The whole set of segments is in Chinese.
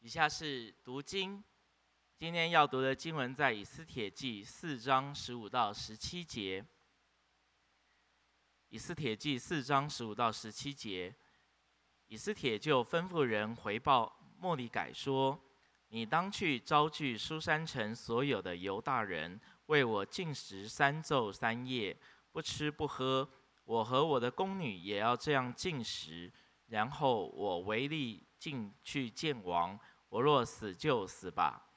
以下是读经，今天要读的经文在以斯帖记四章十五到十七节。以斯帖记四章十五到十七节，以斯帖就吩咐人回报末底改说：“你当去招聚书珊城所有的犹大人，为我禁食三昼三夜，不吃不喝。我和我的宫女也要这样禁食。然后我违例进去见王。我若死就死吧。”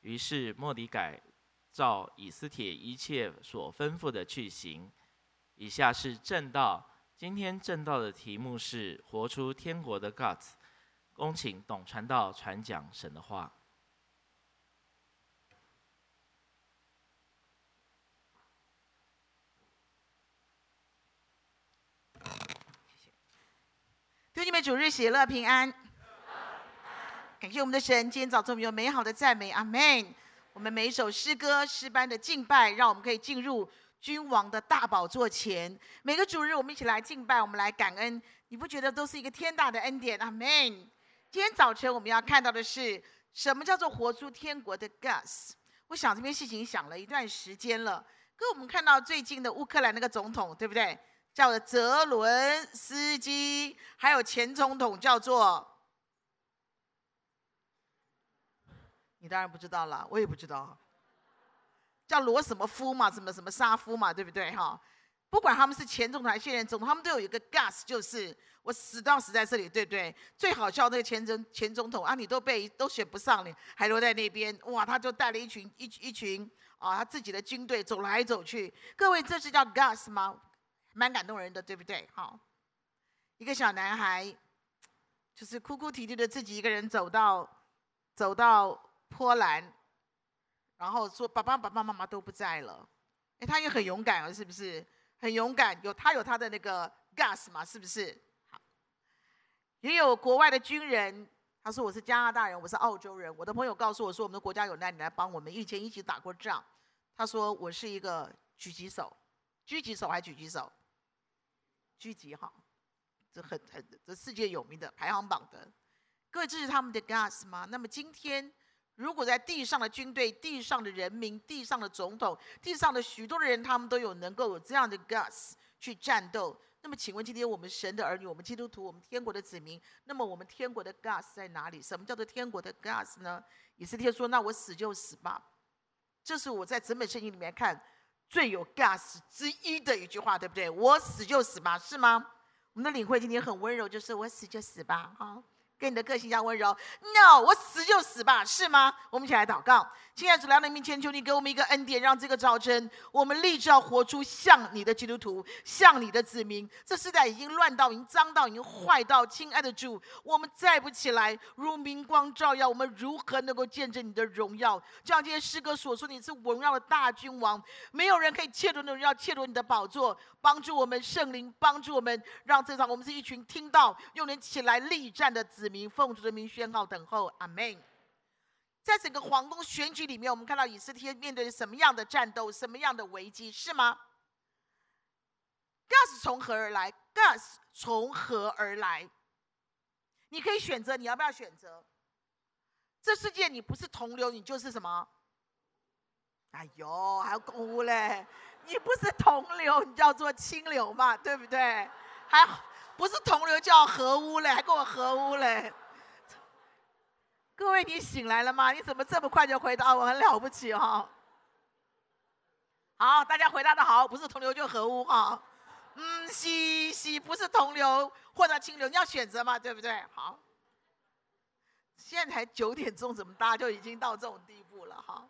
于是莫迪改照以斯帖一切所吩咐的去行。以下是正道，今天正道的题目是“活出天国的 Guts”。恭请董传道传讲神的话。谢谢。弟兄们，主日喜乐平安。感谢我们的神，今天早上我们有美好的赞美，阿门。我们每一首诗歌诗班的敬拜，让我们可以进入。君王的大宝座前，每个主日我们一起来敬拜，我们来感恩。你不觉得都是一个天大的恩典？阿门。今天早晨我们要看到的是什么叫做活出天国的 Gus？我想这件事情想了一段时间了。跟我们看到最近的乌克兰那个总统，对不对？叫做泽伦斯基，还有前总统叫做……你当然不知道了，我也不知道。叫罗什么夫嘛，什么什么沙夫嘛，对不对哈？不管他们是前总统还是现任总统，他们都有一个 gas，就是我死都要死在这里，对不对？最好笑那个前总前总统啊，你都被都选不上了，还留在那边，哇，他就带了一群一一群啊，他自己的军队走来走去。各位，这是叫 gas 吗？蛮感动人的，对不对？好，一个小男孩，就是哭哭啼啼的自己一个人走到走到波兰。然后说爸爸、爸爸妈妈都不在了，哎，他也很勇敢啊，是不是？很勇敢，有他有他的那个 gas 嘛，是不是？好，也有国外的军人，他说我是加拿大人，我是澳洲人。我的朋友告诉我说，我们的国家有难，你来帮我们，以前一起打过仗。他说我是一个狙击手，狙击手还是狙击手？狙击哈，这很很这世界有名的排行榜的。各位，这是他们的 gas 吗？那么今天。如果在地上的军队、地上的人民、地上的总统、地上的许多的人，他们都有能够有这样的 guts 去战斗，那么请问今天我们神的儿女、我们基督徒、我们天国的子民，那么我们天国的 guts 在哪里？什么叫做天国的 guts 呢？以斯帖说：“那我死就死吧。”这是我在整本圣经里面看最有 guts 之一的一句话，对不对？我死就死吧，是吗？我们的领会今天很温柔，就是我死就死吧，好。跟你的个性一样温柔，No，我死就死吧，是吗？我们一起来祷告。亲爱的主，来到你面前，求你给我们一个恩典，让这个早晨我们立志要活出像你的基督徒，像你的子民。这世代已经乱到，已经脏到，已经坏到。亲爱的主，我们再不起来，如明光照耀，我们如何能够见证你的荣耀？就像这些诗歌所说，你是荣耀的大君王，没有人可以窃夺你的荣耀，窃夺你的宝座。帮助我们圣灵，帮助我们，让这场我们是一群听到又能起来力战的子民，奉主的名宣告等候，阿门。在整个皇宫选举里面，我们看到以斯帖面对什么样的战斗，什么样的危机，是吗？Gas 从何而来？Gas 从何而来？你可以选择，你要不要选择？这世界你不是同流，你就是什么？哎呦，还要哭嘞！你不是同流，你叫做清流嘛，对不对？还不是同流叫合污嘞，还跟我合污嘞。各位，你醒来了吗？你怎么这么快就回答我？很了不起哈、哦！好，大家回答的好，不是同流就合污哈。嗯，西西，不是同流或者清流，你要选择嘛，对不对？好，现在才九点钟，怎么大家就已经到这种地步了哈？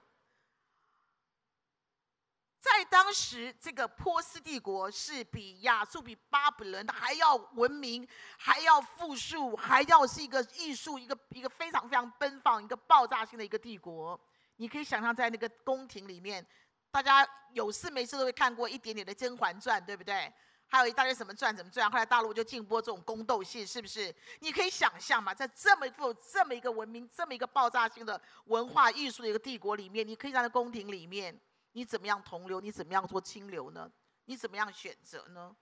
在当时，这个波斯帝国是比亚述、比巴比伦还要文明，还要富庶，还要是一个艺术、一个一个非常非常奔放、一个爆炸性的一个帝国。你可以想象，在那个宫廷里面，大家有事没事都会看过一点点的《甄嬛传》，对不对？还有一大堆什么传、怎么传。后来大陆就禁播这种宫斗戏，是不是？你可以想象嘛，在这么一副、这么一个文明、这么一个爆炸性的文化艺术的一个帝国里面，你可以在宫廷里面。你怎么样同流？你怎么样做清流呢？你怎么样选择呢？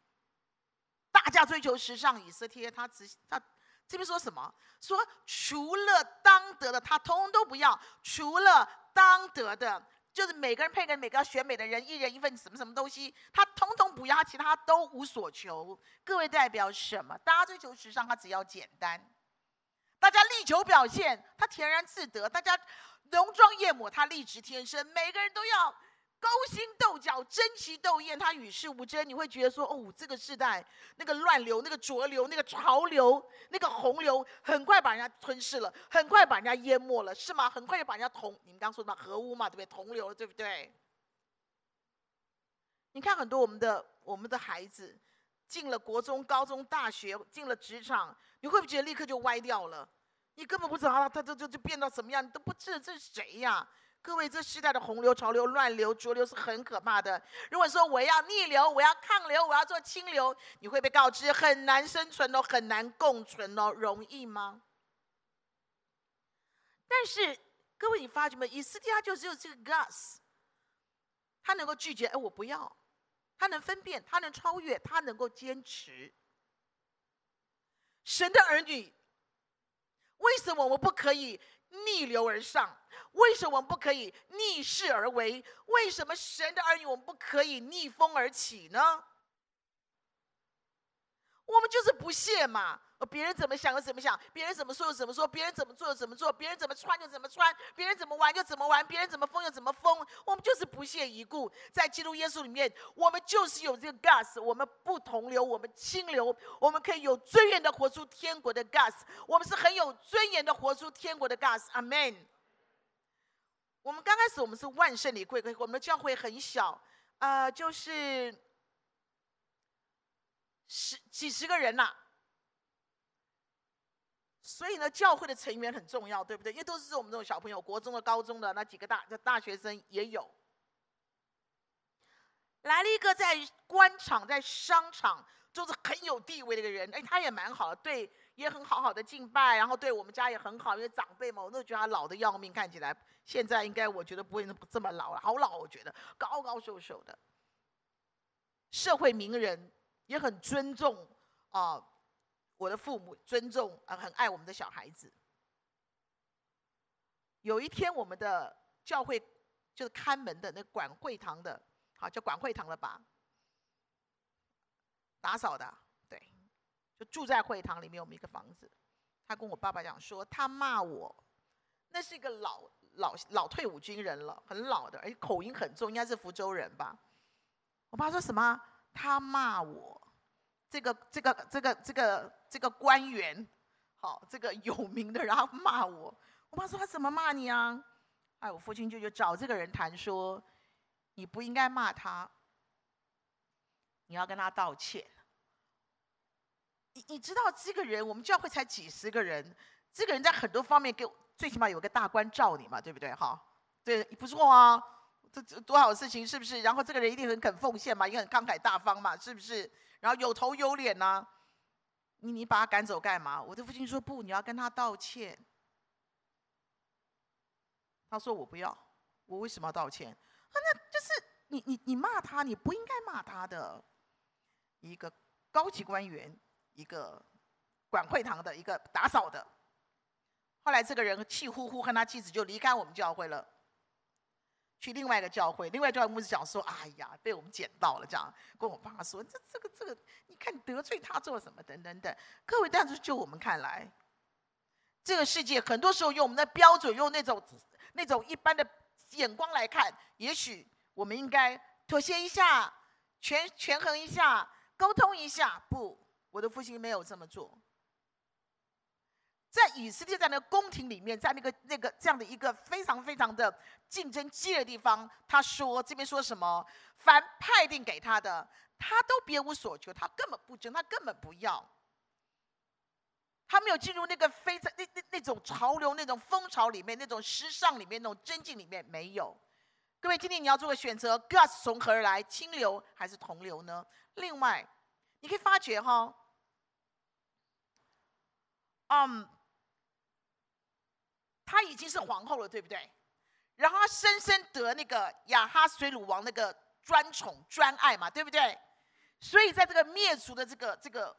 大家追求时尚，以斯帖他只他这边说什么？说除了当得的，他通通都不要；除了当得的，就是每个人配给每个要选美的人，一人一份什么什么东西，他通通不要，其他都无所求。各位代表什么？大家追求时尚，他只要简单；大家力求表现，他恬然自得；大家浓妆艳抹，他丽质天生。每个人都要。勾心斗角、争奇斗艳，他与世无争。你会觉得说：“哦，这个时代那个乱流、那个浊流、那个潮流、那个洪流，很快把人家吞噬了，很快把人家淹没了，是吗？很快就把人家同……你们刚说的嘛，河污嘛，对不对？同流了，对不对？你看很多我们的我们的孩子进了国中、高中、大学，进了职场，你会不会觉得立刻就歪掉了？你根本不知道他他就就就变到什么样，你都不知道这是谁呀？”各位，这时代的洪流、潮流、乱流、浊流是很可怕的。如果说我要逆流，我要抗流，我要做清流，你会被告知很难生存哦，很难共存哦，容易吗？但是各位，你发觉没？以斯帖他就只有这个 gas，他能够拒绝，哎，我不要；他能分辨，他能超越，他能够坚持。神的儿女，为什么我们不可以？逆流而上，为什么我们不可以逆势而为？为什么神的儿女我们不可以逆风而起呢？我们就是不屑嘛。别人怎么想就怎么想，别人怎么说就怎么说，别人怎么做就怎么做，别人怎么穿就怎么穿，别人怎么玩就怎么玩，别人怎么疯就怎么疯。我们就是不屑一顾，在基督耶稣里面，我们就是有这个 gas，我们不同流，我们清流，我们可以有尊严的活出天国的 gas，我们是很有尊严的活出天国的 gas。阿门。我们刚开始我们是万圣礼会，我们的教会很小，呃，就是十几十个人呐、所以呢，教会的成员很重要，对不对？因为都是我们这种小朋友，国中的、高中的那几个大，大学生也有。来了一个在官场、在商场就是很有地位的一个人，哎，他也蛮好的，对，也很好好的敬拜，然后对我们家也很好，因为长辈嘛，我都觉得他老的要命，看起来现在应该我觉得不会这么老了，好老，我觉得高高瘦瘦的，社会名人也很尊重啊。我的父母尊重啊，很爱我们的小孩子。有一天，我们的教会就是看门的那管会堂的，好叫管会堂了吧？打扫的，住在会堂里面。我们一个房子，他跟我爸爸讲说，他骂我，那是一个老老老退伍军人了，很老的，而且口音很重，应该是福州人吧？我爸说什么？他骂我。这个这个这个这个这个官员，好，这个有名的，然后骂我。我爸说他怎么骂你啊？哎，我父亲就就找这个人谈说，你不应该骂他，你要跟他道歉。你你知道这个人，我们教会才几十个人，这个人在很多方面给最起码有个大官罩你嘛，对不对？哈，对，不错啊，这这多好事情是不是？然后这个人一定很肯奉献嘛，也很慷慨大方嘛，是不是？然后有头有脸呐、你你把他赶走干嘛？我的父亲说不，你要跟他道歉。他说我不要，我为什么要道歉？啊，那就是你你你骂他，你不应该骂他的。一个高级官员，一个管会堂的，一个打扫的。后来这个人气呼呼和他妻子就离开我们教会了。去另外一个教会，另外一个教会牧师讲说：“哎呀，被我们捡到了。”这样跟我爸说：“这、这个、这个，你看你得罪他做什么？等等等。”各位，但是就我们看来，这个世界很多时候用我们的标准，用那种那种一般的眼光来看，也许我们应该妥协一下，权权衡一下，沟通一下。不，我的父亲没有这么做。在以色列在那宫廷里面，在那个那个这样的一个非常非常的竞争激烈的地方，他说这边说什么？凡派定给他的，他都别无所求，他根本不争，他根本不要。他没有进入那个非常那那那种潮流、那种风潮里面、那种时尚里面、那种争竞里面，没有。各位，今天你要做个选择，gas 从何而来？清流还是同流呢？另外，你可以发觉哈、嗯。她已经是皇后了，对不对？然后她深深得那个亚哈水鲁王那个专宠专爱嘛，对不对？所以在这个灭族的这个这个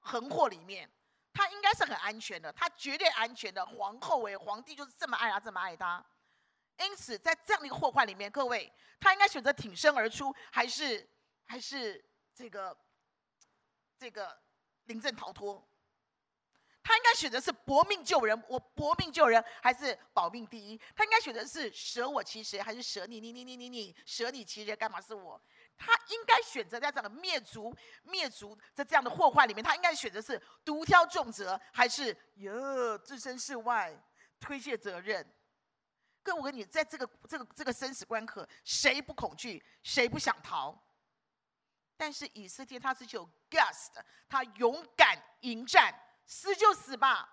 横祸里面，她应该是很安全的，她绝对安全的。皇后哎，皇帝就是这么爱她，这么爱她。因此，在这样的一个祸患里面，各位，他应该选择挺身而出，还是还是这个这个临阵逃脱？他应该选择是搏命救人，我搏命救人，还是保命第一？他应该选择是舍我其谁，还是舍你你你你你你舍你其谁？干嘛是我？他应该选择在这样的灭族灭族在这样的祸患里面，他应该选择是独挑重责，还是哟置身事外推卸责任？各位，我跟你在这个这个这个生死关头，谁不恐惧？谁不想逃？但是以斯帖他是有 guts 的，他勇敢迎战，死就死吧。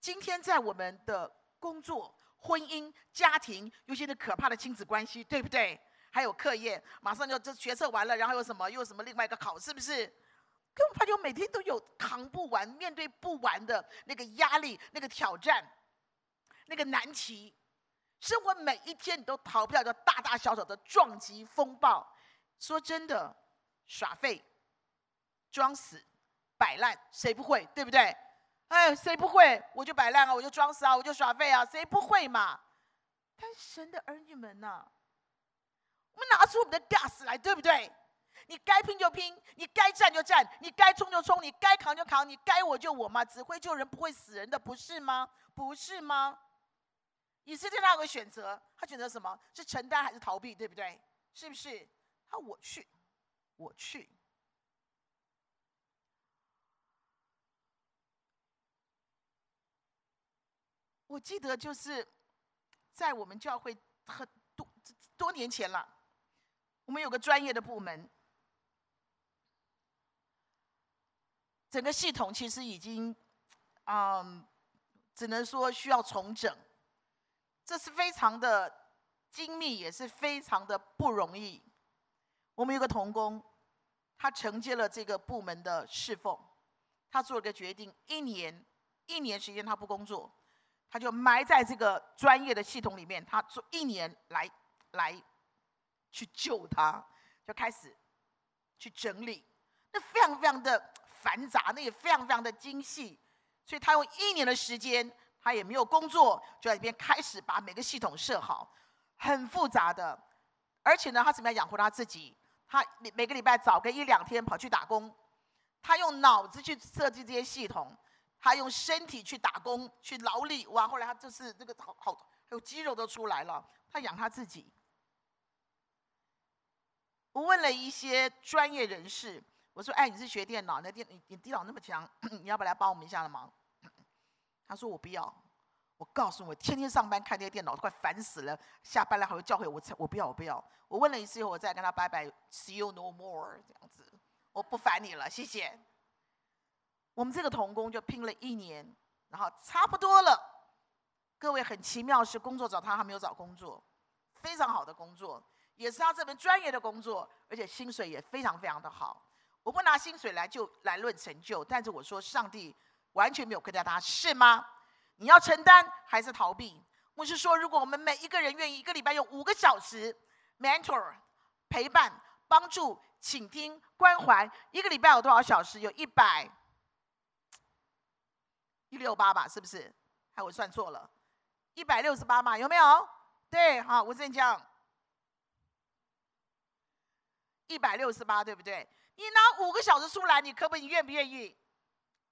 今天在我们的工作。婚姻、家庭，有些的可怕的亲子关系，对不对？还有课业，马上就这学测完了，然后有什么？又什么另外一个考试，是不是？根本就每天都有扛不完、面对不完的那个压力、那个挑战、那个难题。生活每一天你都逃不掉的大大小小的撞击风暴。说真的，耍废、装死、摆烂，谁不会？对不对？哎，谁不会？我就摆烂啊，我就装死啊，我就耍废啊，谁不会嘛？但神的儿女们呐、我们拿出我们的 gas 来，对不对？你该拼就拼，你该战就战，你该冲就冲，你该扛就扛，你该我就我嘛，只会救人不会死人的，不是吗？不是吗？以色列他有个选择，他选择什么？是承担还是逃避？对不对？是不是？他我去，我去。我记得就是在我们教会很多多年前了，我们有个专业的部门，整个系统其实已经，嗯，只能说需要重整，这是非常的精密，也是非常的不容易。我们有个童工，他承接了这个部门的侍奉，他做了个决定，一年一年时间他不工作。他就埋在这个专业的系统里面，他做一年来来去救他，就开始去整理，那非常非常的繁杂，那也非常非常的精细，所以他用一年的时间，他也没有工作，就在里边开始把每个系统设好，很复杂的，而且呢，他怎么样养活他自己？他每个礼拜早个一两天跑去打工，他用脑子去设计这些系统。他用身体去打工，去劳力，哇！后来他就是这个好好，还有肌肉都出来了。他养他自己。我问了一些专业人士，我说：“哎，你是学电脑，那电你你电脑那么强，你要不要来帮我们一下的忙？” 他说：“我不要。”我告诉，我天天上班看这些电脑都快烦死了。下班了还会教会我，我不要，我不要。我问了一次以后，我再跟他拜拜，See you no more，这样子，我不烦你了，谢谢。我们这个童工就拼了一年，然后差不多了。各位很奇妙是，工作找他，他没有找工作，非常好的工作，也是他这门专业的工作，而且薪水也非常非常的好。我不拿薪水来就来论成就，但是我说上帝完全没有亏待他，是吗？你要承担还是逃避？我是说，如果我们每一个人愿意一个礼拜用五个小时 mentor 陪伴、帮助、倾听、关怀，一个礼拜有多少小时？有一百。一六八吧，是不是？还我算错了，一百六十八嘛，有没有？对，好，我正讲，一百六十八，对不对？你拿五个小时出来，你可不可以？你愿不愿意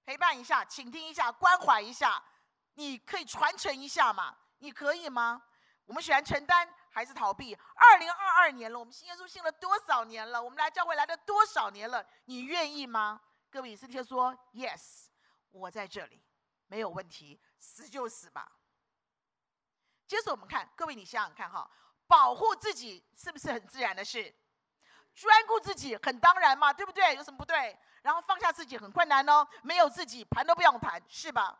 陪伴一下、倾听一下、关怀一下？你可以传承一下嘛？你可以吗？我们喜欢承担还是逃避？二零二二年了，我们信耶稣信了多少年了？我们来教会来了多少年了？你愿意吗？各位以斯帖说：“Yes，我在这里。”没有问题，死就死吧。接着我们看，各位你想想看哈，保护自己是不是很自然的事？专顾自己很当然嘛，对不对？有什么不对？然后放下自己很困难哦，没有自己盘都不用盘，是吧？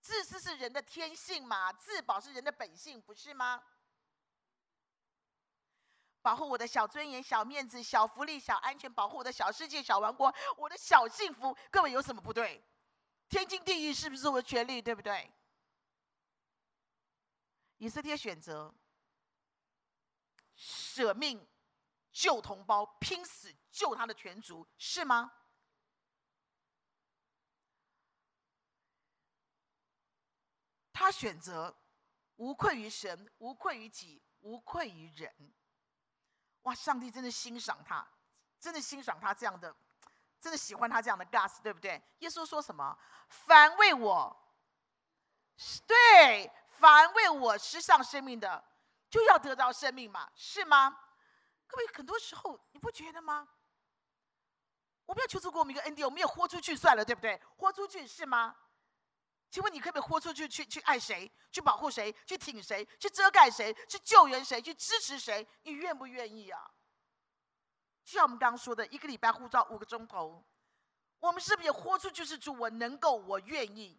自私是人的天性嘛，自保是人的本性，不是吗？保护我的小尊严、小面子、小福利、小安全，保护我的小世界、小王国、我的小幸福，各位有什么不对？天经地义是不是我的权利对不对？以色列选择舍命救同胞拼死救他的全族是吗？他选择无愧于神无愧于己无愧于人。哇上帝真的欣赏他真的欣赏他这样的真的喜欢他这样的 guts，对不对？耶稣说什么？凡为我，对，凡为我失丧生命的，就要得到生命嘛，是吗？各位，很多时候你不觉得吗？我们要求主给我们一个恩典，我们也豁出去算了，对不对？豁出去是吗？请问你可不可以豁出去，去去爱谁，去保护谁，去挺谁，去遮盖谁，去救援谁，去支持谁？你愿不愿意啊？就像我们刚刚说的，一个礼拜护照五个钟头，我们是不是也豁出去？是主，我能够，我愿意。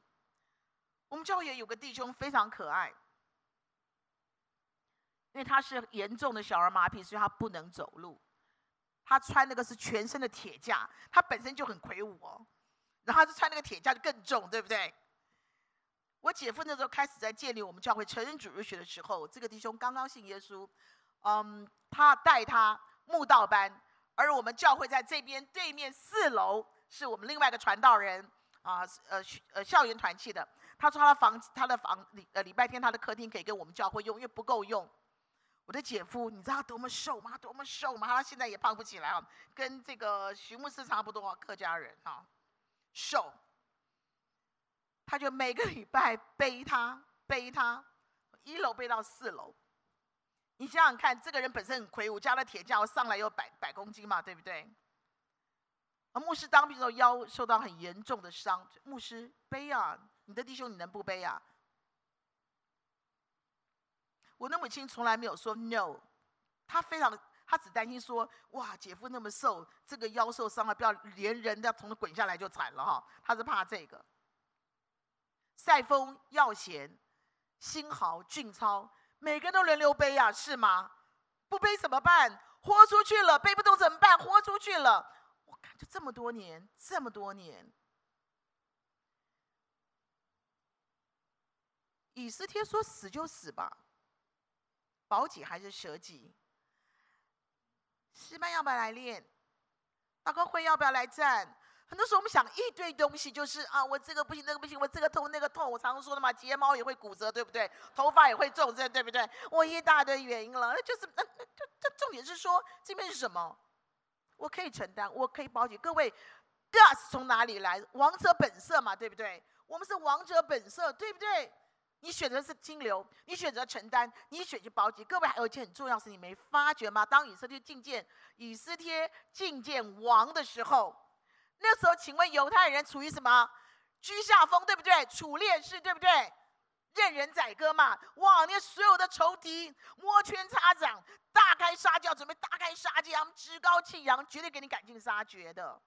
我们教会也有个弟兄非常可爱，因为他是严重的小儿麻痹，所以他不能走路。他穿那个是全身的铁架，他本身就很魁梧哦，然后他就穿那个铁架就更重，对不对？我姐夫那时候开始在建立我们教会成人主日学的时候，这个弟兄刚刚信耶稣，嗯，他带他慕道班，而我们教会在这边对面四楼是我们另外一个传道人啊，呃呃校园团契的。他说他的房他的房礼呃礼拜天他的客厅可以给我们教会用，因为不够用。我的姐夫，你知道他多么瘦吗？多么瘦吗？他现在也胖不起来啊，跟这个徐牧师差不多，客家人啊，瘦。他就每个礼拜背他背他，一楼背到四楼。你想想看，这个人本身很魁梧，加了铁架，我上来有百百公斤嘛，对不对？而牧师当兵的时候腰受到很严重的伤，牧师背啊，你的弟兄你能不背啊？我的母亲从来没有说 no，她非常，她只担心说，哇，姐夫那么瘦，这个腰受伤了，不要连人都要从那滚下来就惨了哈，她是怕这个。赛丰、耀贤、新豪、俊超，每个人都轮流背呀，是吗？不背怎么办？豁出去了，背不动怎么办？豁出去了，我看就这么多年，这么多年。以斯帖说死就死吧。保己还是舍己？西班要不要来练？祷告会要不要来站？很多时候我们想一堆东西，就是啊，我这个不行，那个不行，我这个痛，那个痛。我常常说的嘛，睫毛也会骨折，对不对？头发也会皱褶，对不对？我一大堆原因了，那就是那那这这重点是说这边是什么？我可以承担，我可以保己。各位，gas 从哪里来？王者本色嘛，对不对？我们是王者本色，对不对？你选择是金流，你选择承担，你选择保己。各位还有一件很重要的事，你没发觉吗？当以色列觐见以斯帖觐见王的时候，那时候请问犹太人处于什么居下风，对不对？处劣势，对不对？任人宰割嘛。哇，那所有的仇敌摩拳擦掌，大开杀戒，准备大开杀戒，他们趾高气扬，绝对给你赶尽杀绝的。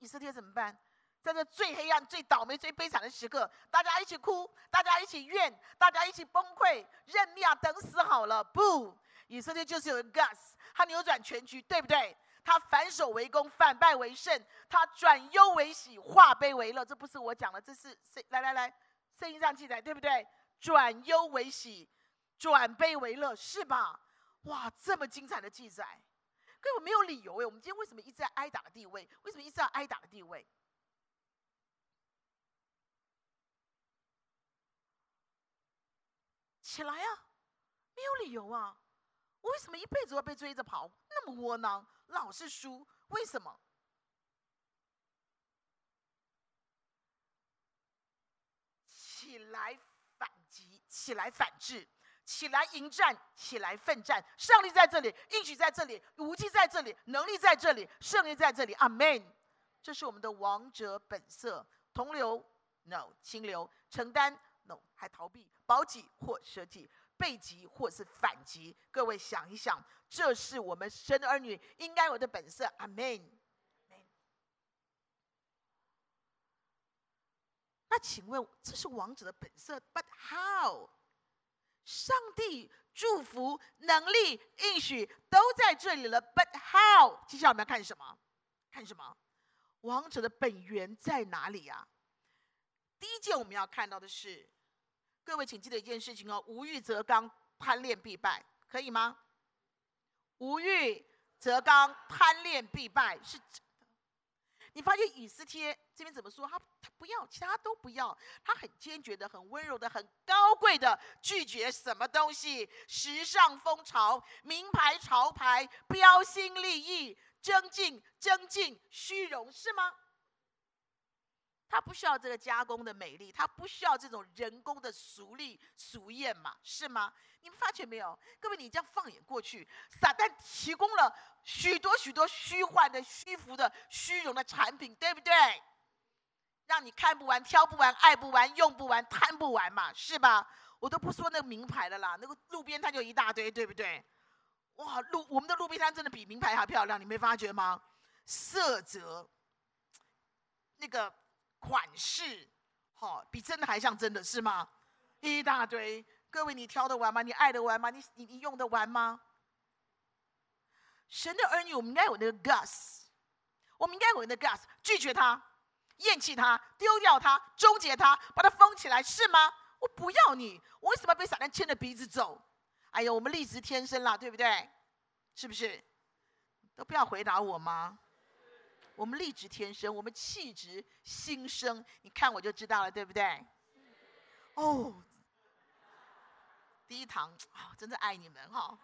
以色列怎么办？在这最黑暗、最倒霉、最悲惨的时刻，大家一起哭，大家一起怨，大家一起崩溃，认命啊，等死好了。不，以色列就是有 guts，他扭转全局，对不对？他反守为攻，反败为胜，他转忧为喜，化悲为乐。这不是我讲的，这是圣来来来，圣经上记载，对不对？转忧为喜，转悲为乐，是吧？哇，这么精彩的记载，根本没有理由哎。我们今天为什么一直在挨打的地位？为什么一直在挨打的地位？起来呀、啊，没有理由啊！我为什么一辈子要被追着跑？那么窝囊，老是输，为什么？起来反击，起来反制，起来迎战，起来奋战！胜利在这里，应许在这里，武器在这里，能力在这里，胜利在这里。阿门！这是我们的王者本色。同流，no；清流，承担。No, 还逃避，保己或舍己，背己或是反击。各位想一想，这是我们神的儿女应该有的本色。阿门。那请问，这是王者的本色？But how？上帝祝福、能力、应许都在这里了。But how？接下来我们要看什么？看什么？王者的本源在哪里呀？第一件我们要看到的是。各位，请记得一件事情哦：无欲则刚，贪恋必败，可以吗？无欲则刚，贪恋必败，是真的。你发现以斯帖这边怎么说？他他不要，其他都不要。他很坚决的、很温柔的、很高贵的拒绝什么东西？时尚风潮、名牌潮牌、标新立异、增进增进虚荣，是吗？他不需要这个加工的美丽，他不需要这种人工的俗丽俗艳嘛，是吗？你们发觉没有？各位，你这样放眼过去，撒旦提供了许多许多虚幻的、虚浮的、虚荣的产品，对不对？让你看不完、挑不完、爱不完、用不完、贪不完嘛，是吧？我都不说那个名牌的啦，那个路边摊就一大堆，对不对？哇，路我们的路边摊真的比名牌还漂亮，你没发觉吗？色泽，那个。款式，好，比真的还像真的是吗？一大堆，各位你挑得完吗？你爱得完吗？你你你用得完吗？神的儿女，我们应该有那个 guts，我们应该有那个 guts，拒绝他，厌弃他，丢掉他，终结他，把他封起来，是吗？我不要你，我为什么要被撒旦牵着鼻子走？哎呦，我们立志天生啦，对不对？是不是？都不要回答我吗？我们立志天生，我们气质新生，你看我就知道了，对不对？哦，第一堂啊，真的爱你们哈、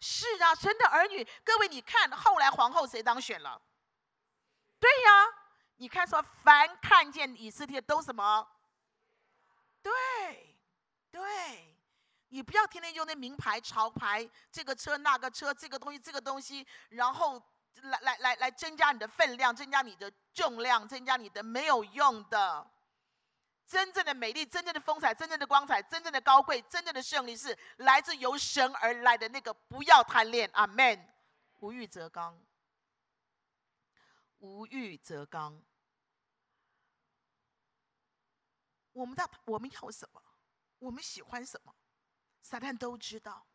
是啊，神的儿女，各位你看，后来皇后谁当选了？对呀，你看说，凡看见以色列都什么？对，对，你不要天天用那名牌潮牌，这个车那个车，这个东西这个东西，然后。来来来来，增加你的分量，增加你的重量，增加你的没有用的。真正的美丽，真正的风采，真正的光彩，真正的高贵，真正的胜利，是来自由神而来的那个。不要贪恋，阿门。无欲则刚，无欲则刚。我们到我们要什么？我们喜欢什么？撒旦都知道。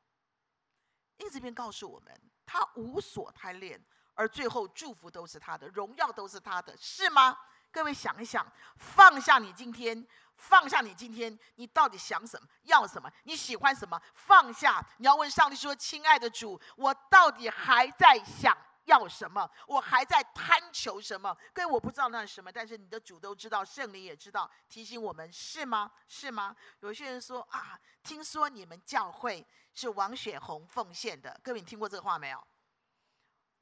因此，便告诉我们，他无所贪恋。而最后祝福都是他的，荣耀都是他的，是吗？各位想一想，放下你今天，放下你今天，你到底想什么？要什么？你喜欢什么？放下，你要问上帝说：“亲爱的主，我到底还在想要什么？我还在贪求什么？”各位，我不知道那是什么，但是你的主都知道，圣灵也知道，提醒我们，是吗？是吗？有些人说啊，听说你们教会是王雪红奉献的，各位，你听过这个话没有？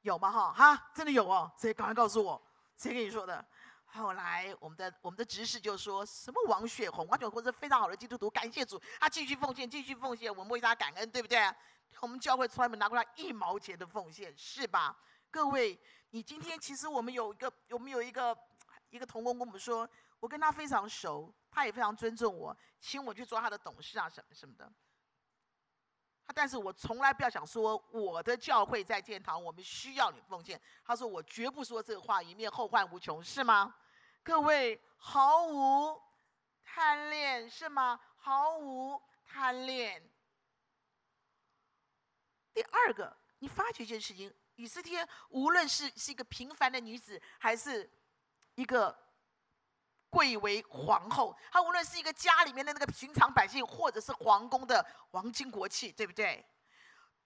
有吗？哈哈，真的有哦！谁赶快告诉我，谁跟你说的？后来我们的我们的执事就说什么王雪红，王雪红是非常好的基督徒，感谢主，他继续奉献，继续奉献，我们为他感恩，对不对？我们教会从来没拿过他一毛钱的奉献，是吧？各位，你今天其实我们有一个，我们有一个一个同工跟我们说，我跟他非常熟，他也非常尊重我，请我去做他的董事啊，什么什么的。他但是我从来不要想说我的教会在建堂，我们需要你奉献。他说我绝不说这个话，以免后患无穷，是吗？各位毫无贪恋，是吗？毫无贪恋。第二个，你发觉一件事情：以斯帖无论是是一个平凡的女子，还是一个。贵为皇后，她无论是一个家里面的那个寻常百姓，或者是皇宫的王亲国戚，对不对？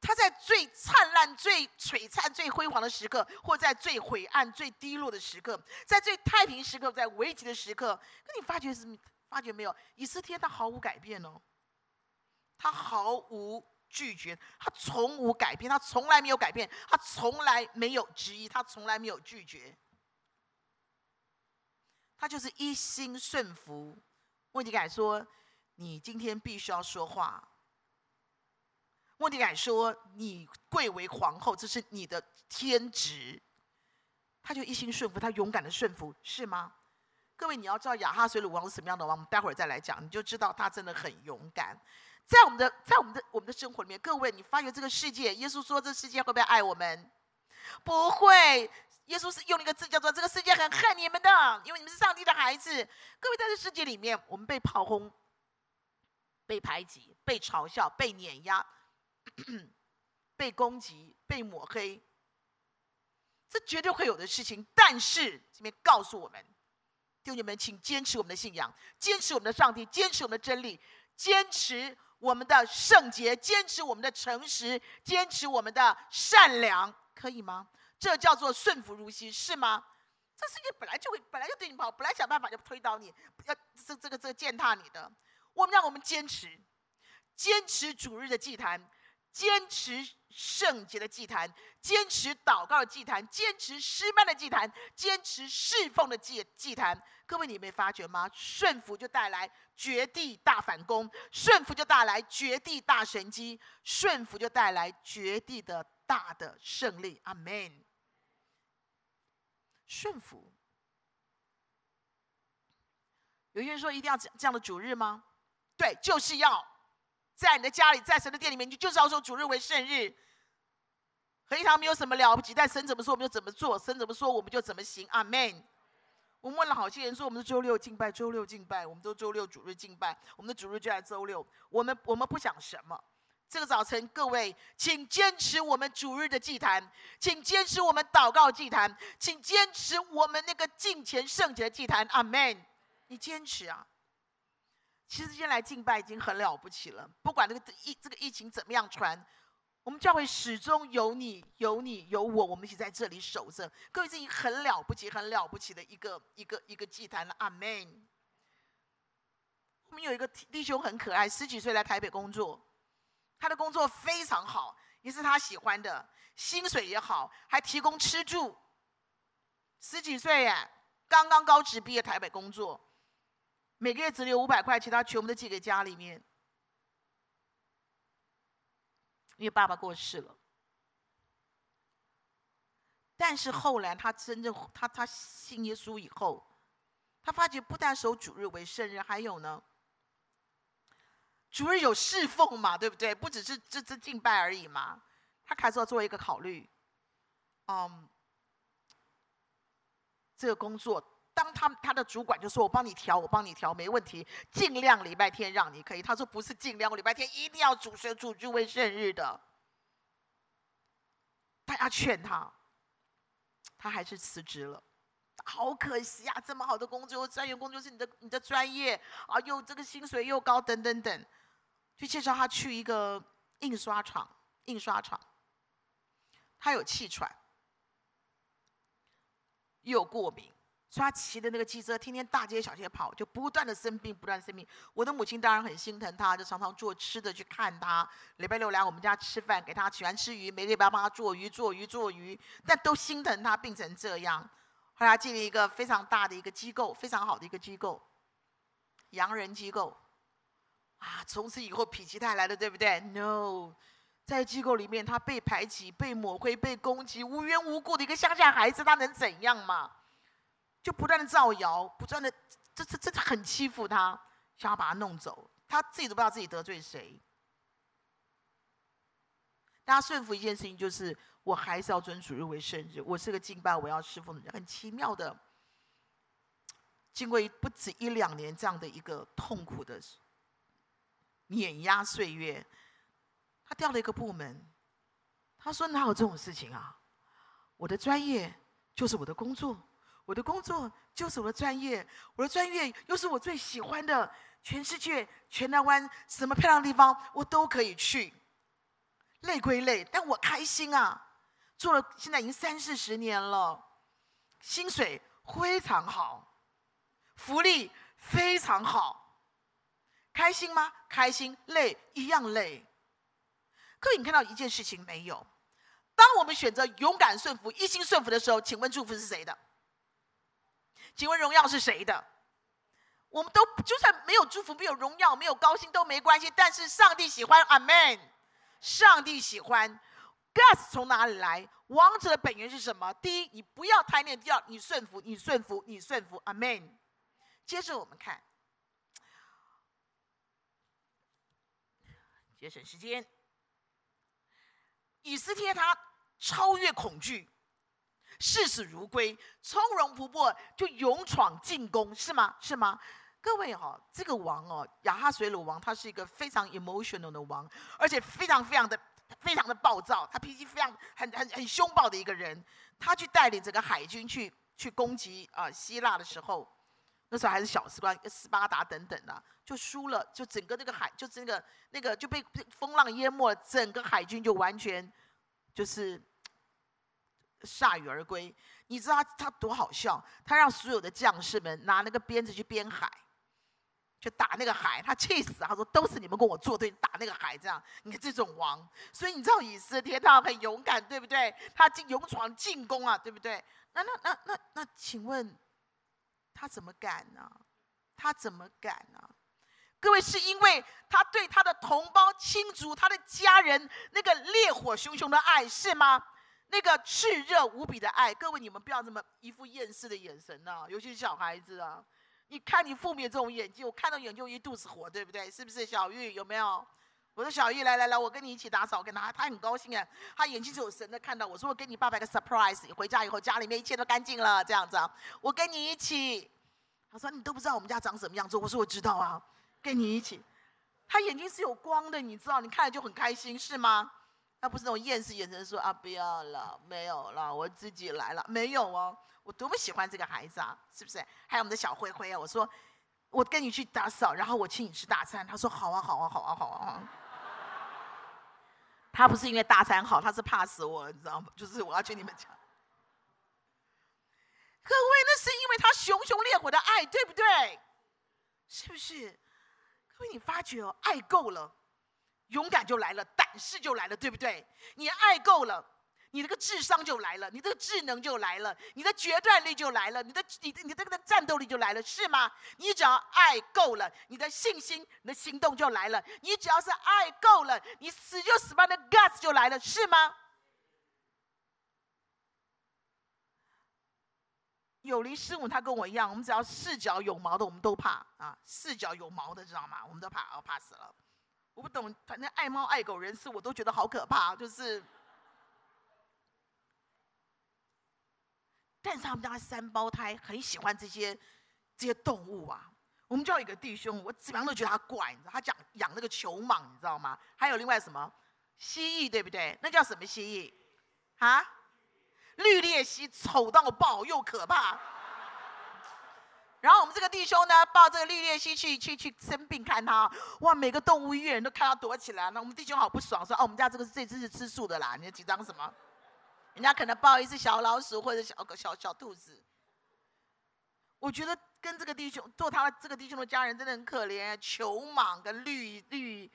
她在最灿烂、最璀璨、最辉煌的时刻，或在最晦暗、最低落的时刻，在最太平时刻，在危急的时刻，可你发觉是发觉没有？以斯帖他毫无改变哦，他毫无拒绝，他从无改变，他从来没有改变，他从来没有质疑，他从来没有拒绝。他就是一心顺服。莫迪改说：“你今天必须要说话。”莫迪改说：“你贵为皇后，这是你的天职。”他就一心顺服，他勇敢的顺服，是吗？各位，你要知道亚哈随鲁王是什么样的王，我们待会儿再来讲，你就知道他真的很勇敢。在我们的，在我们的我们的生活里面，各位，你发觉这个世界，耶稣说这世界会不会爱我们？不会。耶稣是用了一个字叫做“这个世界很恨你们的，因为你们是上帝的孩子。”各位，在这世界里面，我们被炮轰、被排挤、被嘲笑、被碾压、被攻击、被抹黑，这绝对会有的事情。但是这边告诉我们，弟兄们，请坚持我们的信仰，坚持我们的上帝，坚持我们的真理，坚持我们的圣洁，坚持我们的诚实，坚持我们的善良，可以吗？这叫做顺服如昔，是吗？这世界本来就会，本来就对你不好，本来想办法就推倒你，要这这个这个践踏你的。我们让我们坚持，坚持主日的祭坛，坚持圣洁的祭坛，坚持祷告的祭坛，坚持诗班的祭坛，坚持侍奉的祭祭坛。各位，你没发觉吗？顺服就带来绝地大反攻，顺服就带来绝地大神迹，顺服就带来绝地的大的胜利。阿门。顺服。有些人说一定要这这样的主日吗？对，就是要在你的家里，在神的殿里面，你就是要说主日为圣日。合一堂没有什么了不起，但神怎么说我们就怎么做，神怎么说我们就怎么行。阿门。我们问了好些人说，我们是周六敬拜，周六敬拜，我们都周六主日敬拜，我们的主日就在周六。我们我们不想什么。这个早晨，各位，请坚持我们主日的祭坛，请坚持我们祷告祭坛，请坚持我们那个敬虔圣洁的祭坛。阿门。你坚持啊！其实今天来敬拜已经很了不起了。不管这个疫这个疫情怎么样传，我们教会始终有你、有你、有我，我们一起在这里守着。各位，这已经很了不起、很了不起的一个一个一个祭坛了。阿门。我们有一个弟兄很可爱，十几岁来台北工作，他的工作非常好，也是他喜欢的，薪水也好，还提供吃住。十几岁耶，刚刚高职毕业，台北工作。每个月只留五百块，其他全部都寄给家里面，因为爸爸过世了。但是后来他真正他他信耶稣以后，他发觉不但守主日为圣日，还有呢，主日有侍奉嘛，对不对？不只是这这敬拜而已嘛。他开始要做一个考虑，嗯，这个工作。当他他的主管就说：“我帮你调，我帮你调，没问题，尽量礼拜天让你可以。”他说：“不是尽量，我礼拜天一定要主神主日为圣日的。”大家劝他，他还是辞职了。好可惜啊，这么好的工作，专员工作是你的你的专业啊，又这个薪水又高，等等等，就介绍他去一个印刷厂，印刷厂。他有气喘，又有过敏。所以他骑的那个机车，天天大街小街跑，就不断的生病，不断生病。我的母亲当然很心疼他，就常常做吃的去看他。礼拜六来我们家吃饭，给他喜欢吃鱼，每个礼拜帮他做鱼、做鱼、做鱼，但都心疼他病成这样。后来进了一个非常大的一个机构，非常好的一个机构，洋人机构。啊，从此以后否极泰来了，对不对？No，在机构里面他被排挤、被抹黑、被攻击，无缘无故的一个乡下孩子，他能怎样嘛？就不断的造谣，不断的，这这这很欺负他，想要把他弄走，他自己都不知道自己得罪谁。大家顺服一件事情，就是我还是要尊主日为圣日，我是个敬拜，我要侍奉的人。很奇妙的，经过不止一两年这样的一个痛苦的碾压岁月，他调了一个部门，他说哪有这种事情啊？我的专业就是我的工作。我的工作就是我的专业，我的专业又是我最喜欢的，全世界、全台湾什么漂亮的地方我都可以去。累归累，但我开心啊！做了现在已经三四十年了，薪水非常好，福利非常好，开心吗？开心，累一样累。可，你看到一件事情没有？当我们选择勇敢顺服、一心顺服的时候，请问祝福是谁的？请问荣耀是谁的？我们都就算没有祝福、没有荣耀、没有高兴都没关系，但是上帝喜欢，阿门。上帝喜欢，gas 从哪里来？王者的本源是什么？第一，你不要贪恋；第二，你顺服，你顺服，你顺服，阿门。接着我们看，节省时间，以斯帖他超越恐惧。视死如归，从容不迫，就勇闯进攻，是吗？是吗？各位、哦，这个王哦，亚哈随鲁王，他是一个非常 emotional 的王，而且非常非常的非常的暴躁，他脾气非常很很很凶暴的一个人。他去带领整个海军去去攻击啊、希腊的时候，那时候还是小士官斯巴达等等的，就输了，就整个那个海，就是那个那个就被风浪淹没了，整个海军就完全就是。铩羽而归。你知道他他多好笑？他让所有的将士们拿那个鞭子去鞭海，去打那个海。他气死，他说都是你们跟我作对，打那个海这样。你看这种王，所以你知道以斯帖他很勇敢，对不对？他进勇闯进攻啊，对不对？那那那那那，请问他怎么敢呢？他怎么敢呢？各位，是因为他对他的同胞、亲族、他的家人那个烈火熊熊的爱，是吗？那个炽热无比的爱。各位，你们不要这么一副厌世的眼神呐、尤其是小孩子啊。你看你父母这种眼睛，我看到眼睛一肚子火，对不对？是不是？小玉有没有？我说小玉，来来来，我跟你一起打扫，我跟他，他很高兴啊，他眼睛是有神的，看到我说我给你爸爸一个 surprise，回家以后家里面一切都干净了，这样子啊，我跟你一起。他说：“你都不知道我们家长什么样子。”我说：“我知道啊，跟你一起。”他眼睛是有光的，你知道？你看了就很开心，是吗？他不是那种厌世眼神，说：“啊，不要了，没有了，我自己来了。”没有哦，我多么喜欢这个孩子啊，是不是？还有我们的小灰灰啊，我说：“我跟你去打扫，然后我请你吃大餐。”他说：“好啊，好啊，好啊，好啊。”他不是因为大餐好，他是怕死我，你知道吗？就是我要去你们讲。各位，那是因为他熊熊烈火的爱，对不对？是不是？各位，你发觉哦，爱够了，勇敢就来了，胆识就来了，对不对？你爱够了，你那个智商就来了，你这个智能就来了，你的决断力就来了，你的你的你这个的战斗力就来了，是吗？你只要爱够了，你的信心、你的行动就来了。你只要是爱够了，你死就死吧，那 guts 就来了，是吗？有灵师母，他跟我一样，我们只要四脚有毛的，我们都怕啊！四脚有毛的，知道吗？我们都怕，哦，怕死了。我不懂，反正爱猫爱狗人士，我都觉得好可怕。就是，但是他们家三胞胎很喜欢这些这些动物啊。我们就有一个弟兄，我怎么样都觉得他怪，你知道？他讲养那个球蟒，你知道吗？还有另外什么蜥蜴，对不对？那叫什么蜥蜴？啊？绿鬣蜥丑到爆，又可怕。然后我们这个弟兄呢，抱这个绿鬣蜥去去去生病看他，哇，每个动物医院都看他躲起来。那我们弟兄好不爽，说：“哦，我们家这个这只是吃素的啦，你紧张什么？人家可能抱一只小老鼠或者小狗、小小兔子。”我觉得跟这个弟兄做他这个弟兄的家人真的很可怜，球蟒跟绿绿。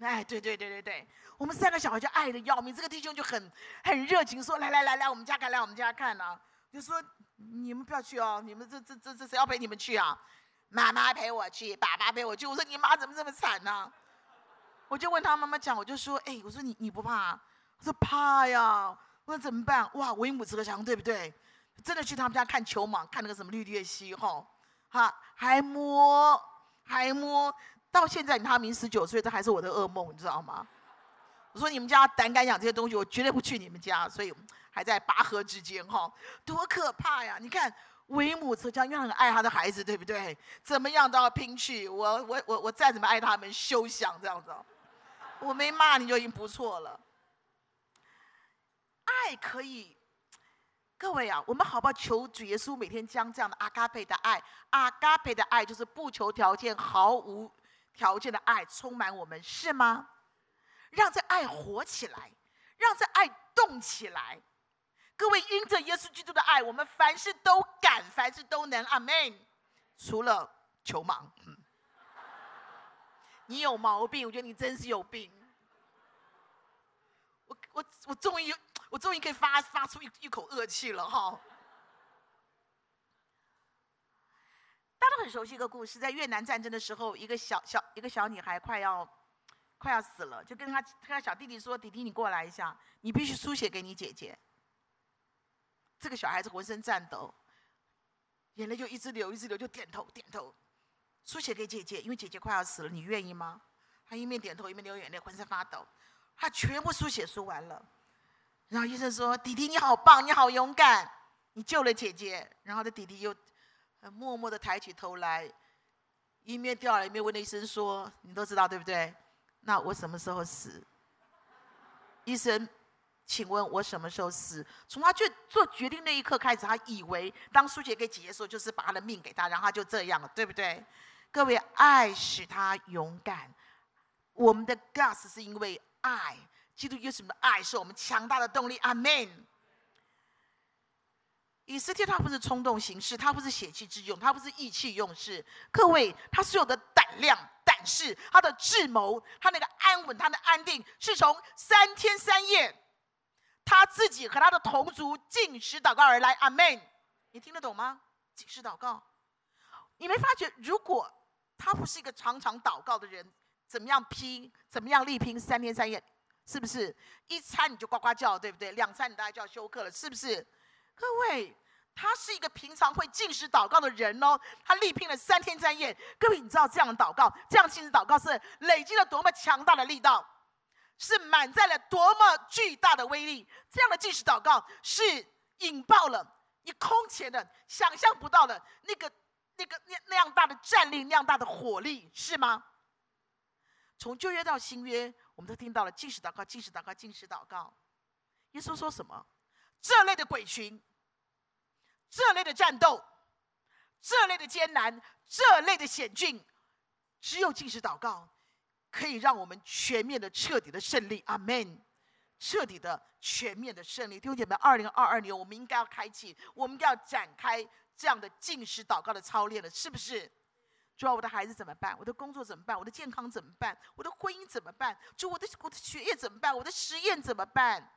哎，对对对对对，我们三个小孩就爱得要命，这个弟兄就很很热情，说来来来来，我们家看来我们家看啊，就说你们不要去哦，你们这这这这谁要陪你们去啊？妈妈陪我去，爸爸陪我去。我说你妈怎么这么惨呢、我就问他妈妈讲，我就说哎，我说你你不怕？他说怕呀。我怎么办？哇，为母则强，对不对？真的去他们家看球蟒，看那个什么绿鬣蜥哈，哈还摸还摸。到现在，他明十九岁，这还是我的噩梦，你知道吗？我说你们家胆敢养这些东西，我绝对不去你们家，所以还在拔河之间，哈，多可怕呀！你看，为母则强，因为很爱他的孩子，对不对？怎么样都要拼去。我我我我再怎么爱他们，休想这样子。我没骂你就已经不错了。爱可以，各位啊，我们好不好求主耶稣每天将这样的阿嘎培的爱，阿嘎培的爱就是不求条件，毫无。条件的爱充满我们，是吗？让这爱活起来，让这爱动起来。各位，因着耶稣基督的爱，我们凡事都敢，凡事都能。阿门。除了球盲，嗯，你有毛病，我觉得你真是有病。我我我终于有我终于可以发发出一一口恶气了哈。大家都很熟悉一个故事，在越南战争的时候，一个小小一个小女孩快要快要死了，就跟她她小弟弟说：“弟弟，你过来一下，你必须输血给你姐姐。”这个小孩子浑身颤抖，眼泪就一直流，一直流，就点头点头，输血给姐姐，因为姐姐快要死了，你愿意吗？他一面点头一面流眼泪，浑身发抖。他全部输血输完了，然后医生说：“弟弟你好棒，你好勇敢，你救了姐姐。”然后他弟弟又。默默地抬起头来，一面掉了，一面问了医生说：“你都知道对不对？那我什么时候死？”医生，请问我什么时候死？从他去做决定那一刻开始，他以为当输血给姐姐的时候，就是把他的命给他，然后他就这样了，对不对？各位，爱使他勇敢。我们的 gas 是因为爱，基督耶稣的爱是我们强大的动力。阿门。以斯帖他不是冲动行事，他不是血气之勇，他不是意气用事。各位，他所有的胆量、胆识，他的智谋，他那个安稳，他的安定，是从三天三夜，他自己和他的同族禁食祷告而来。阿门。你听得懂吗？禁食祷告，你没发觉，如果他不是一个常常祷告的人，怎么样拼？怎么样力拼三天三夜？是不是一餐你就呱呱叫，对不对？两餐你大概就要休克了，是不是？各位，他是一个平常会进食祷告的人哦，他力拼了三天三夜。各位，你知道这样的祷告，这样进食祷告是累积了多么强大的力道，是满载了多么巨大的威力。这样的进食祷告是引爆了你空前的、想象不到的那个、那个、那那样大的战力、那样大的火力，是吗？从旧约到新约。我们都听到了禁食祷告，禁食祷告，禁食祷告。耶稣说什么？这类的鬼群，这类的战斗，这类的艰难，这类的险峻，只有禁食祷告可以让我们全面的、彻底的胜利。阿门！彻底的、全面的胜利。弟兄姐妹，二零二二年我们应该要开启，我们要展开这样的禁食祷告的操练了，是不是？主要我的孩子怎么办？我的工作怎么办？我的健康怎么办？我的婚姻怎么办？主，我的我的学业怎么办？我的实验怎么办？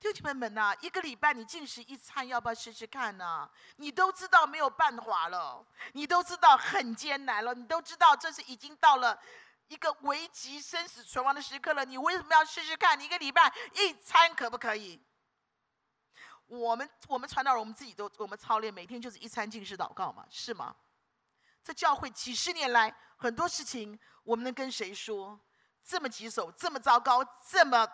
弟兄姐妹们呐，一个礼拜你禁食一餐，要不要试试看呢？你都知道没有办法了，你都知道很艰难了，你都知道这是已经到了一个危急生死存亡的时刻了。你为什么要试试看？你一个礼拜一餐可不可以？我们我们传道人，我们自己都我们操练，每天就是一餐禁食祷告嘛，是吗？这教会几十年来，很多事情我们能跟谁说？这么棘手，这么糟糕，这么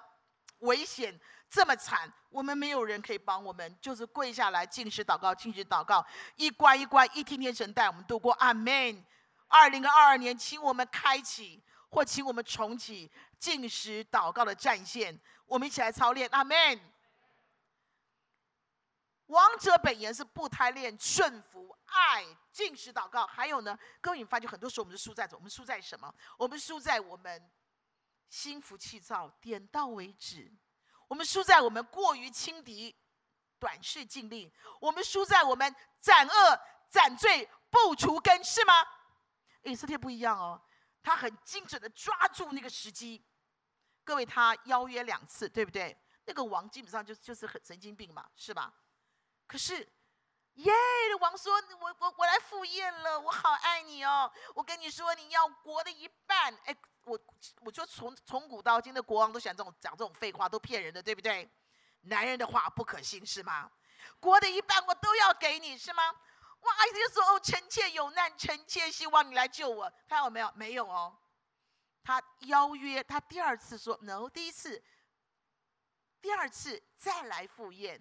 危险，这么惨，我们没有人可以帮我们，就是跪下来，禁食祷告，禁食祷告，一关一关，一天天神带我们度过。阿门。二零二二年，请我们开启或请我们重启禁食祷告的战线，我们一起来操练。阿门。王者本言是不贪恋顺服爱进食祷告，还有呢，各位你发觉很多时候我们是输在什么？我们输在什么？我们输在我们心浮气躁、点到为止；我们输在我们过于轻敌、短视尽力；我们输在我们斩恶斩罪不除根，是吗？以色列不一样哦，他很精准的抓住那个时机。各位，他邀约两次，对不对？那个王基本上就就是很神经病嘛，是吧？可是，耶！王说：“我我我来赴宴了，我好爱你哦。我跟你说，你要国的一半。哎，我我说从从古到今的国王都喜欢这种讲这种废话，都骗人的，对不对？男人的话不可信是吗？国的一半我都要给你是吗？哇！他就说哦，臣妾有难，臣妾希望你来救我。看到没有？没有哦。他邀约他第二次说 no，第一次，第二次再来赴宴。”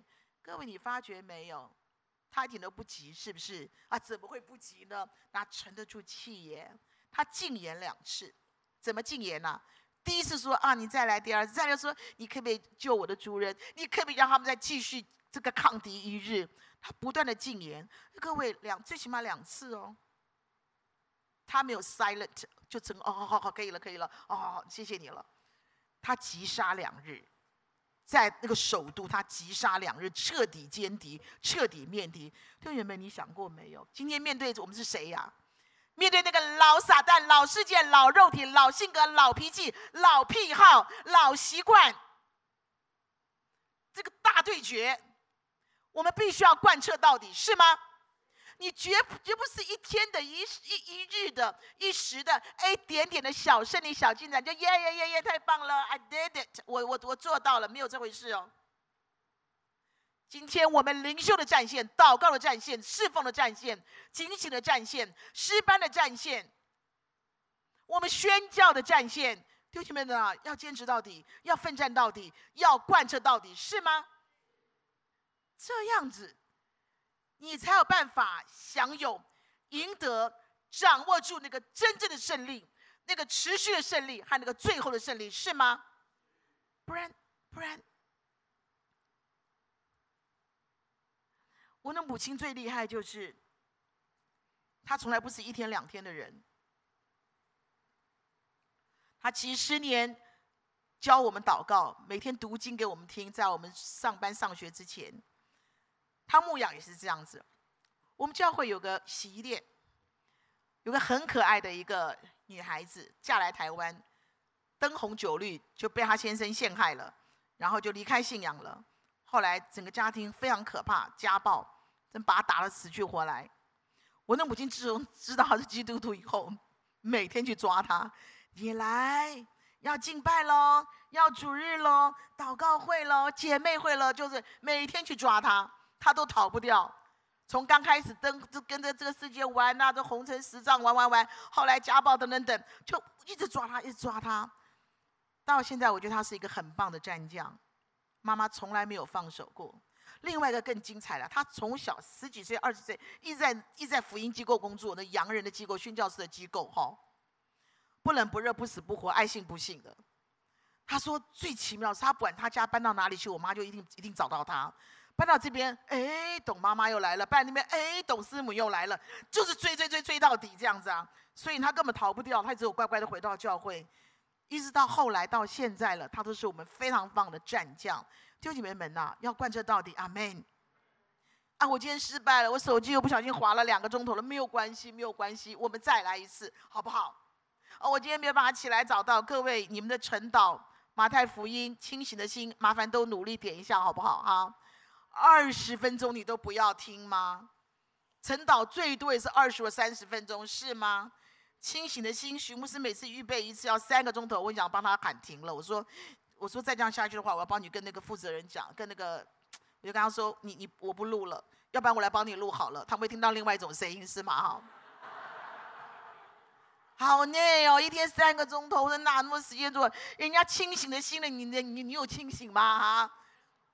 各位，你发觉没有？他一点都不急，是不是？啊，怎么会不急呢？那沉得住气耶？他禁言两次，怎么禁言呢、啊？第一次说啊，你再来；第二次再来说，你可不可以救我的主人？你可不可以让他们再继续这个抗敌一日？他不断的禁言。各位，两最起码两次哦。他没有 silent，就成哦，好好好，可以了，可以了，哦，谢谢你了。他急杀两日。在那个首都，他急杀两日，彻底歼敌，彻底灭敌。同学们，你想过没有？今天面对我们是谁呀？面对那个老撒旦、老世界、老肉体、老性格、老脾气、老癖好、老习惯，这个大对决，我们必须要贯彻到底，是吗？你绝绝不是一天的一一一日的一时的一点点的小胜利、小进展，就耶耶耶耶，太棒了！I did it，我我我做到了，没有这回事哦。今天我们灵修的战线、祷告的战线、侍奉的战线、警醒的战线、诗班的战线，我们宣教的战线，弟兄们啊，要坚持到底，要奋战到底，要贯彻到底，是吗？这样子。你才有办法享有、赢得、掌握住那个真正的胜利，那个持续的胜利和那个最后的胜利，是吗？不然，不然，我的母亲最厉害就是，她从来不是一天两天的人，她几十年教我们祷告，每天读经给我们听，在我们上班上学之前。他牧养也是这样子。我们教会有个洗衣店，有个很可爱的一个女孩子嫁来台湾，灯红酒绿就被她先生陷害了，然后就离开信仰了。后来整个家庭非常可怕，家暴，真把她打得死去活来。我的母亲自从知道她是基督徒以后，每天去抓她，你来要敬拜喽，要主日喽，祷告会喽，姐妹会喽，就是每天去抓她，他都逃不掉。从刚开始跟就跟着这个世界玩呐、啊，这红尘十丈玩玩玩，后来家暴等等等，就一直抓他，一直抓他。到现在，我觉得他是一个很棒的战将，妈妈从来没有放手过。另外一个更精彩了，他从小十几岁、二十岁，一直在一直在福音机构工作，那洋人的机构、宣教士的机构，哈，不冷不热、不死不活、爱信不信的。他说最奇妙是，他不管他家搬到哪里去，我妈就一定一定找到他。搬到这边，哎，董妈妈又来了；搬那边，哎，董师母又来了，就是追追追追到底这样子啊！所以他根本逃不掉，他只有乖乖的回到教会，一直到后来到现在了，他都是我们非常棒的战将。弟兄姐妹们呐，要贯彻到底，阿门。啊，我今天失败了，我手机又不小心滑了两个钟头了，没有关系，没有关系，我们再来一次，好不好？哦，我今天没有办法起来找到各位，你们的晨祷马太福音清醒的心，麻烦都努力点一下，好不好？哈。二十分钟你都不要听吗？晨祷最多也是二十或三十分钟，是吗？清醒的心，徐牧师每次预备一次要三个钟头，我想帮他喊停了。我说，我说再这样下去的话，我要帮你跟那个负责人讲，跟那个，我就跟他说，你你我不录了，要不然我来帮你录好了，他会听到另外一种声音，是吗？哈，好累哦，一天三个钟头，我哪那么多时间做？人家清醒的心了，你你你你有清醒吗？哈，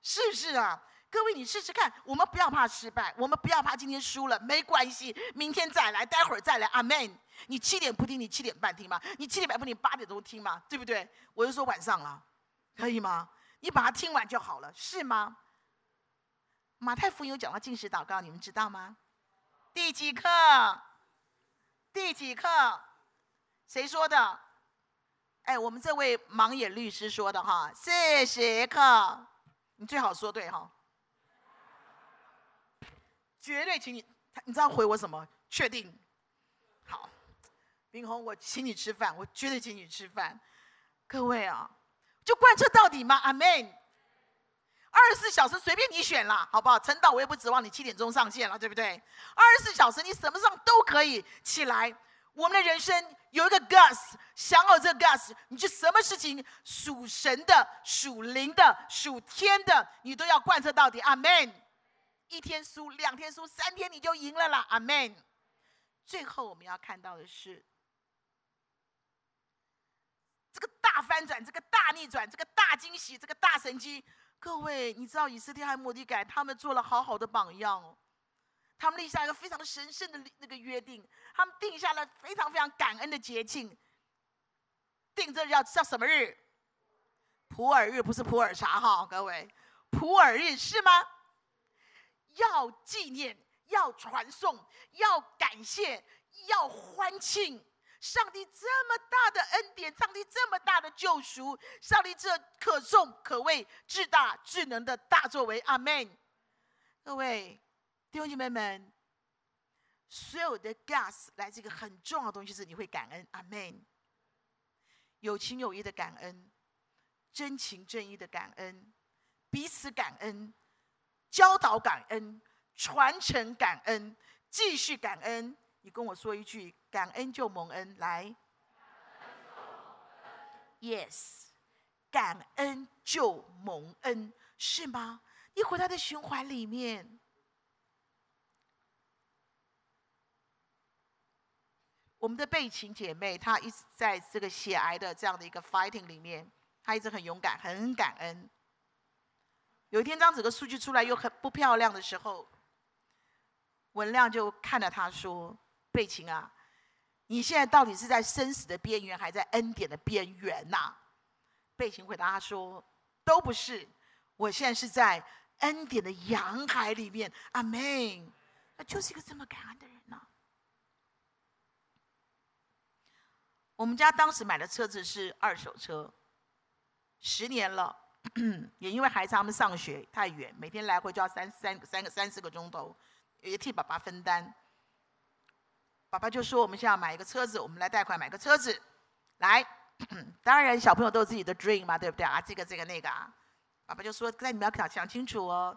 是不是啊？各位，你试试看，我们不要怕失败，我们不要怕今天输了，没关系，明天再来，待会儿再来，阿门。你七点不听，你七点半听吗？你七点半不听，八点钟听吗？对不对？我就说晚上了，可以吗？你把它听完就好了，是吗？马太福音有讲到进食祷告，你们知道吗？第几课？第几课？谁说的？哎，我们这位盲眼律师说的哈，谢谢课，你最好说对哈。绝对请你，你知道回我什么？确定。好，炳宏，我请你吃饭，我绝对请你吃饭。各位啊，就贯彻到底吗？阿门。二十四小时随便你选啦，好不好？陈导我也不指望你七点钟上线了，对不对？二十四小时你什么时候都可以起来。我们的人生有一个 gas，想好这个 gas，你就什么事情属神的、属灵的、属天的，你都要贯彻到底。阿门。一天输，两天输，三天你就赢了啦，阿门。最后我们要看到的是这个大翻转，这个大逆转，这个大惊喜，这个大神迹。各位，你知道以斯帖和末底改他们做了好好的榜样哦，他们立下一个非常神圣的那个约定，他们定下了非常非常感恩的节庆。定这叫叫什么日？普洱日，不是普洱茶哈，各位，普洱日是吗？要纪念，要传颂，要感谢，要欢庆。上帝这么大的恩典，上帝这么大的救赎，上帝这可颂可畏、至大至能的大作为。阿门。各位弟兄姐妹们，所有的 gas 来自一个很重要的东西，是你会感恩。阿门。有情有义的感恩，真情真意的感恩，彼此感恩。教导感恩，传承感恩，继续感恩。你跟我说一句：感恩就蒙恩。来，Yes，感恩就蒙恩，是吗？你回到的循环里面，我们的贝琴姐妹，她一直在这个血癌的这样的一个 fighting 里面，她一直很勇敢，很感恩。有一天，当整个数据出来又很不漂亮的时候，文亮就看着他说：“贝琴啊，你现在到底是在生死的边缘，还在恩典的边缘呐？”贝琴回答他说：“都不是，我现在是在恩典的洋海里面。”阿门。他就是一个这么感恩的人呐。我们家当时买的车子是二手车，十年了。也因为孩子他们上学太远，每天来回就要三三三个三四个钟头，也替爸爸分担。爸爸就说：“我们现在要买一个车子，我们来贷款买个车子。”来，当然小朋友都有自己的 dream 嘛，对不对啊？这个这个那个啊，爸爸就说：“那你们要想想清楚哦，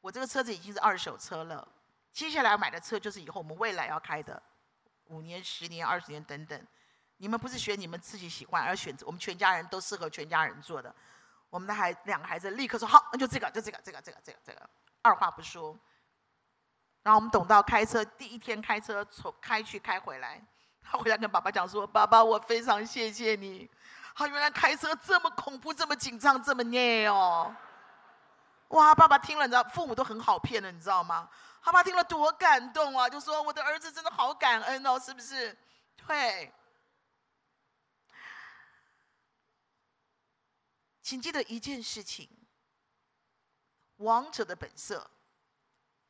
我这个车子已经是二手车了，接下来买的车就是以后我们未来要开的，五年、十年、二十年等等。你们不是选你们自己喜欢，而选择我们全家人都适合全家人坐的。我们的孩两个孩子立刻说好，那就这个，就这个，这个，这个，这个，这个，二话不说。”然后我们等到开车第一天开车从开去开回来，他回来跟爸爸讲说：“爸爸，我非常谢谢你。他原来开车这么恐怖，这么紧张，这么孽哦。”哇，爸爸听了，你知道，父母都很好骗的，你知道吗？爸爸听了多感动啊，就说：“我的儿子真的好感恩哦，是不是？”对。请记得一件事情：王者的本色。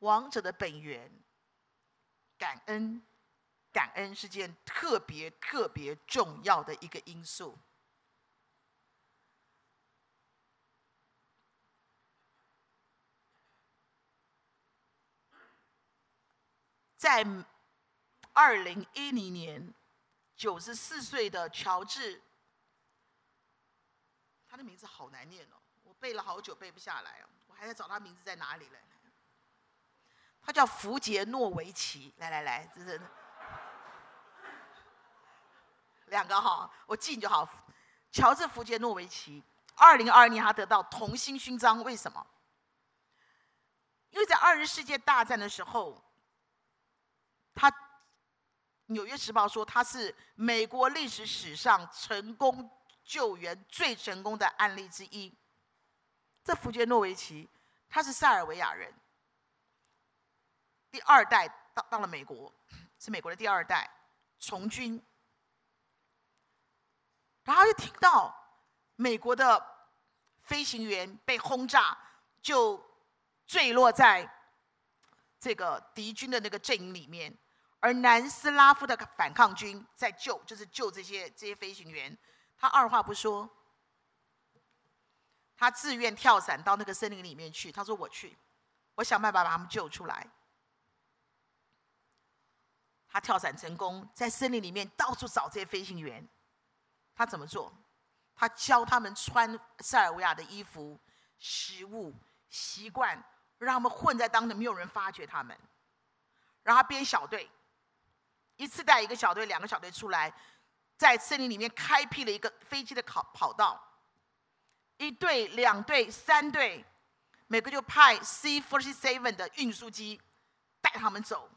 王者的本源，感恩，感恩是件特别特别重要的一个因素。在二零一零年，九十四岁的乔治，他的名字好难念哦，我背了好久背不下来哦，我还在找他名字在哪里嘞。他叫福杰诺维奇，来来来，这是两个哈，我记你就好。乔治·福杰诺维奇，二零二二年他得到铜星勋章，为什么？因为在二次世界大战的时候，他《纽约时报》说他是美国历史史上成功救援最成功的案例之一。这福杰诺维奇，他是塞尔维亚人。第二代到到了美国，是美国的第二代从军，然后就听到美国的飞行员被轰炸，就坠落在这个敌军的那个阵营里面，而南斯拉夫的反抗军在救，就是救这些这些飞行员。他二话不说，他自愿跳伞到那个森林里面去。他说：“我去，我想办法把他们救出来。”他跳伞成功，在森林里面到处找这些飞行员。他怎么做？他教他们穿塞尔维亚的衣服、食物、习惯，让他们混在当中，没有人发觉他们。然后编小队，一次带一个小队、两个小队出来，在森林里面开辟了一个飞机的跑跑道。一队、两队、三队，每个就派 C forty seven 的运输机带他们走。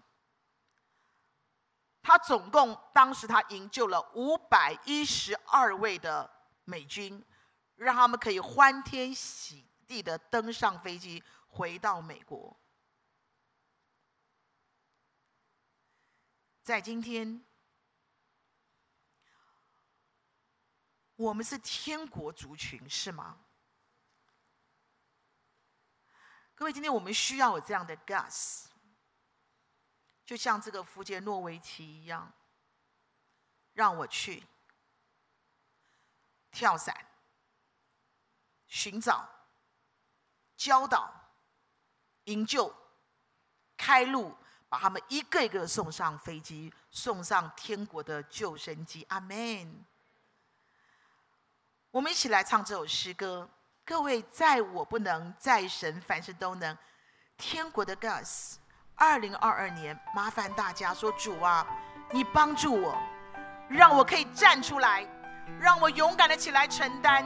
他总共当时他营救了五百一十二位的美军，让他们可以欢天喜地的登上飞机回到美国。在今天，我们是天国族群，是吗？各位，今天我们需要有这样的 gas。就像这个福杰诺维奇一样，让我去跳伞、寻找、教导、营救、开路，把他们一个一个送上飞机，送上天国的救生机。阿门。我们一起来唱这首诗歌。各位，在我不能，在神凡事都能。天国的 gas。二零二二年，麻烦大家说：“主啊，你帮助我，让我可以站出来，让我勇敢的起来承担，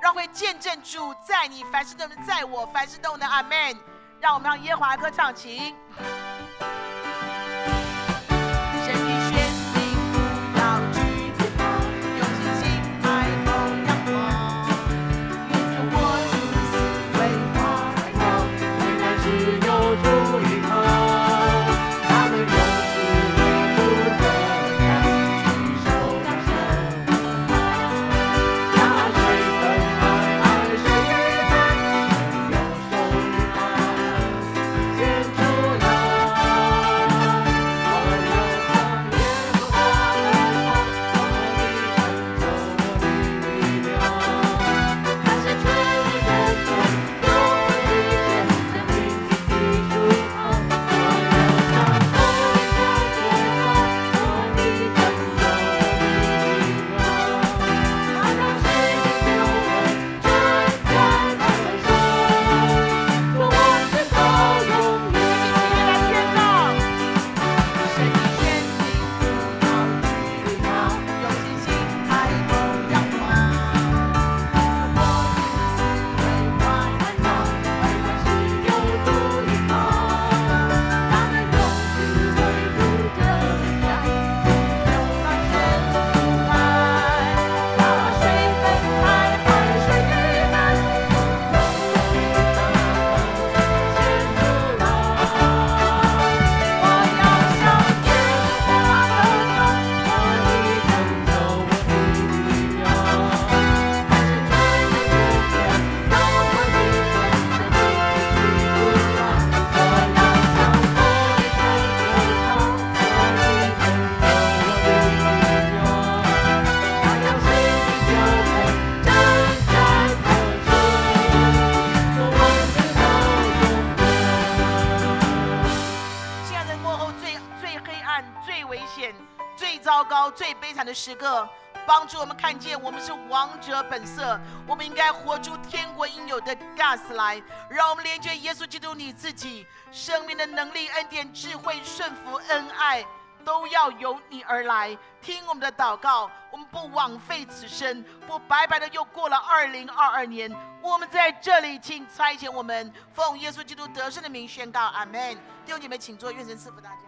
让会见证主在你凡事都能，在我凡事都能。”阿门。让我们让耶华歌唱，起。看见我们是王者本色，我们应该活出天国应有的 gas 来，让我们连接耶稣基督你自己生命的能力、恩典、智慧、顺服、恩爱。都要由你而来，听我们的祷告，我们不枉费此生，不白白的又过了二零二二年。我们在这里，请差遣我们，奉耶稣基督得胜的名宣告，阿门。弟兄姐妹，请坐，愿神赐福大家。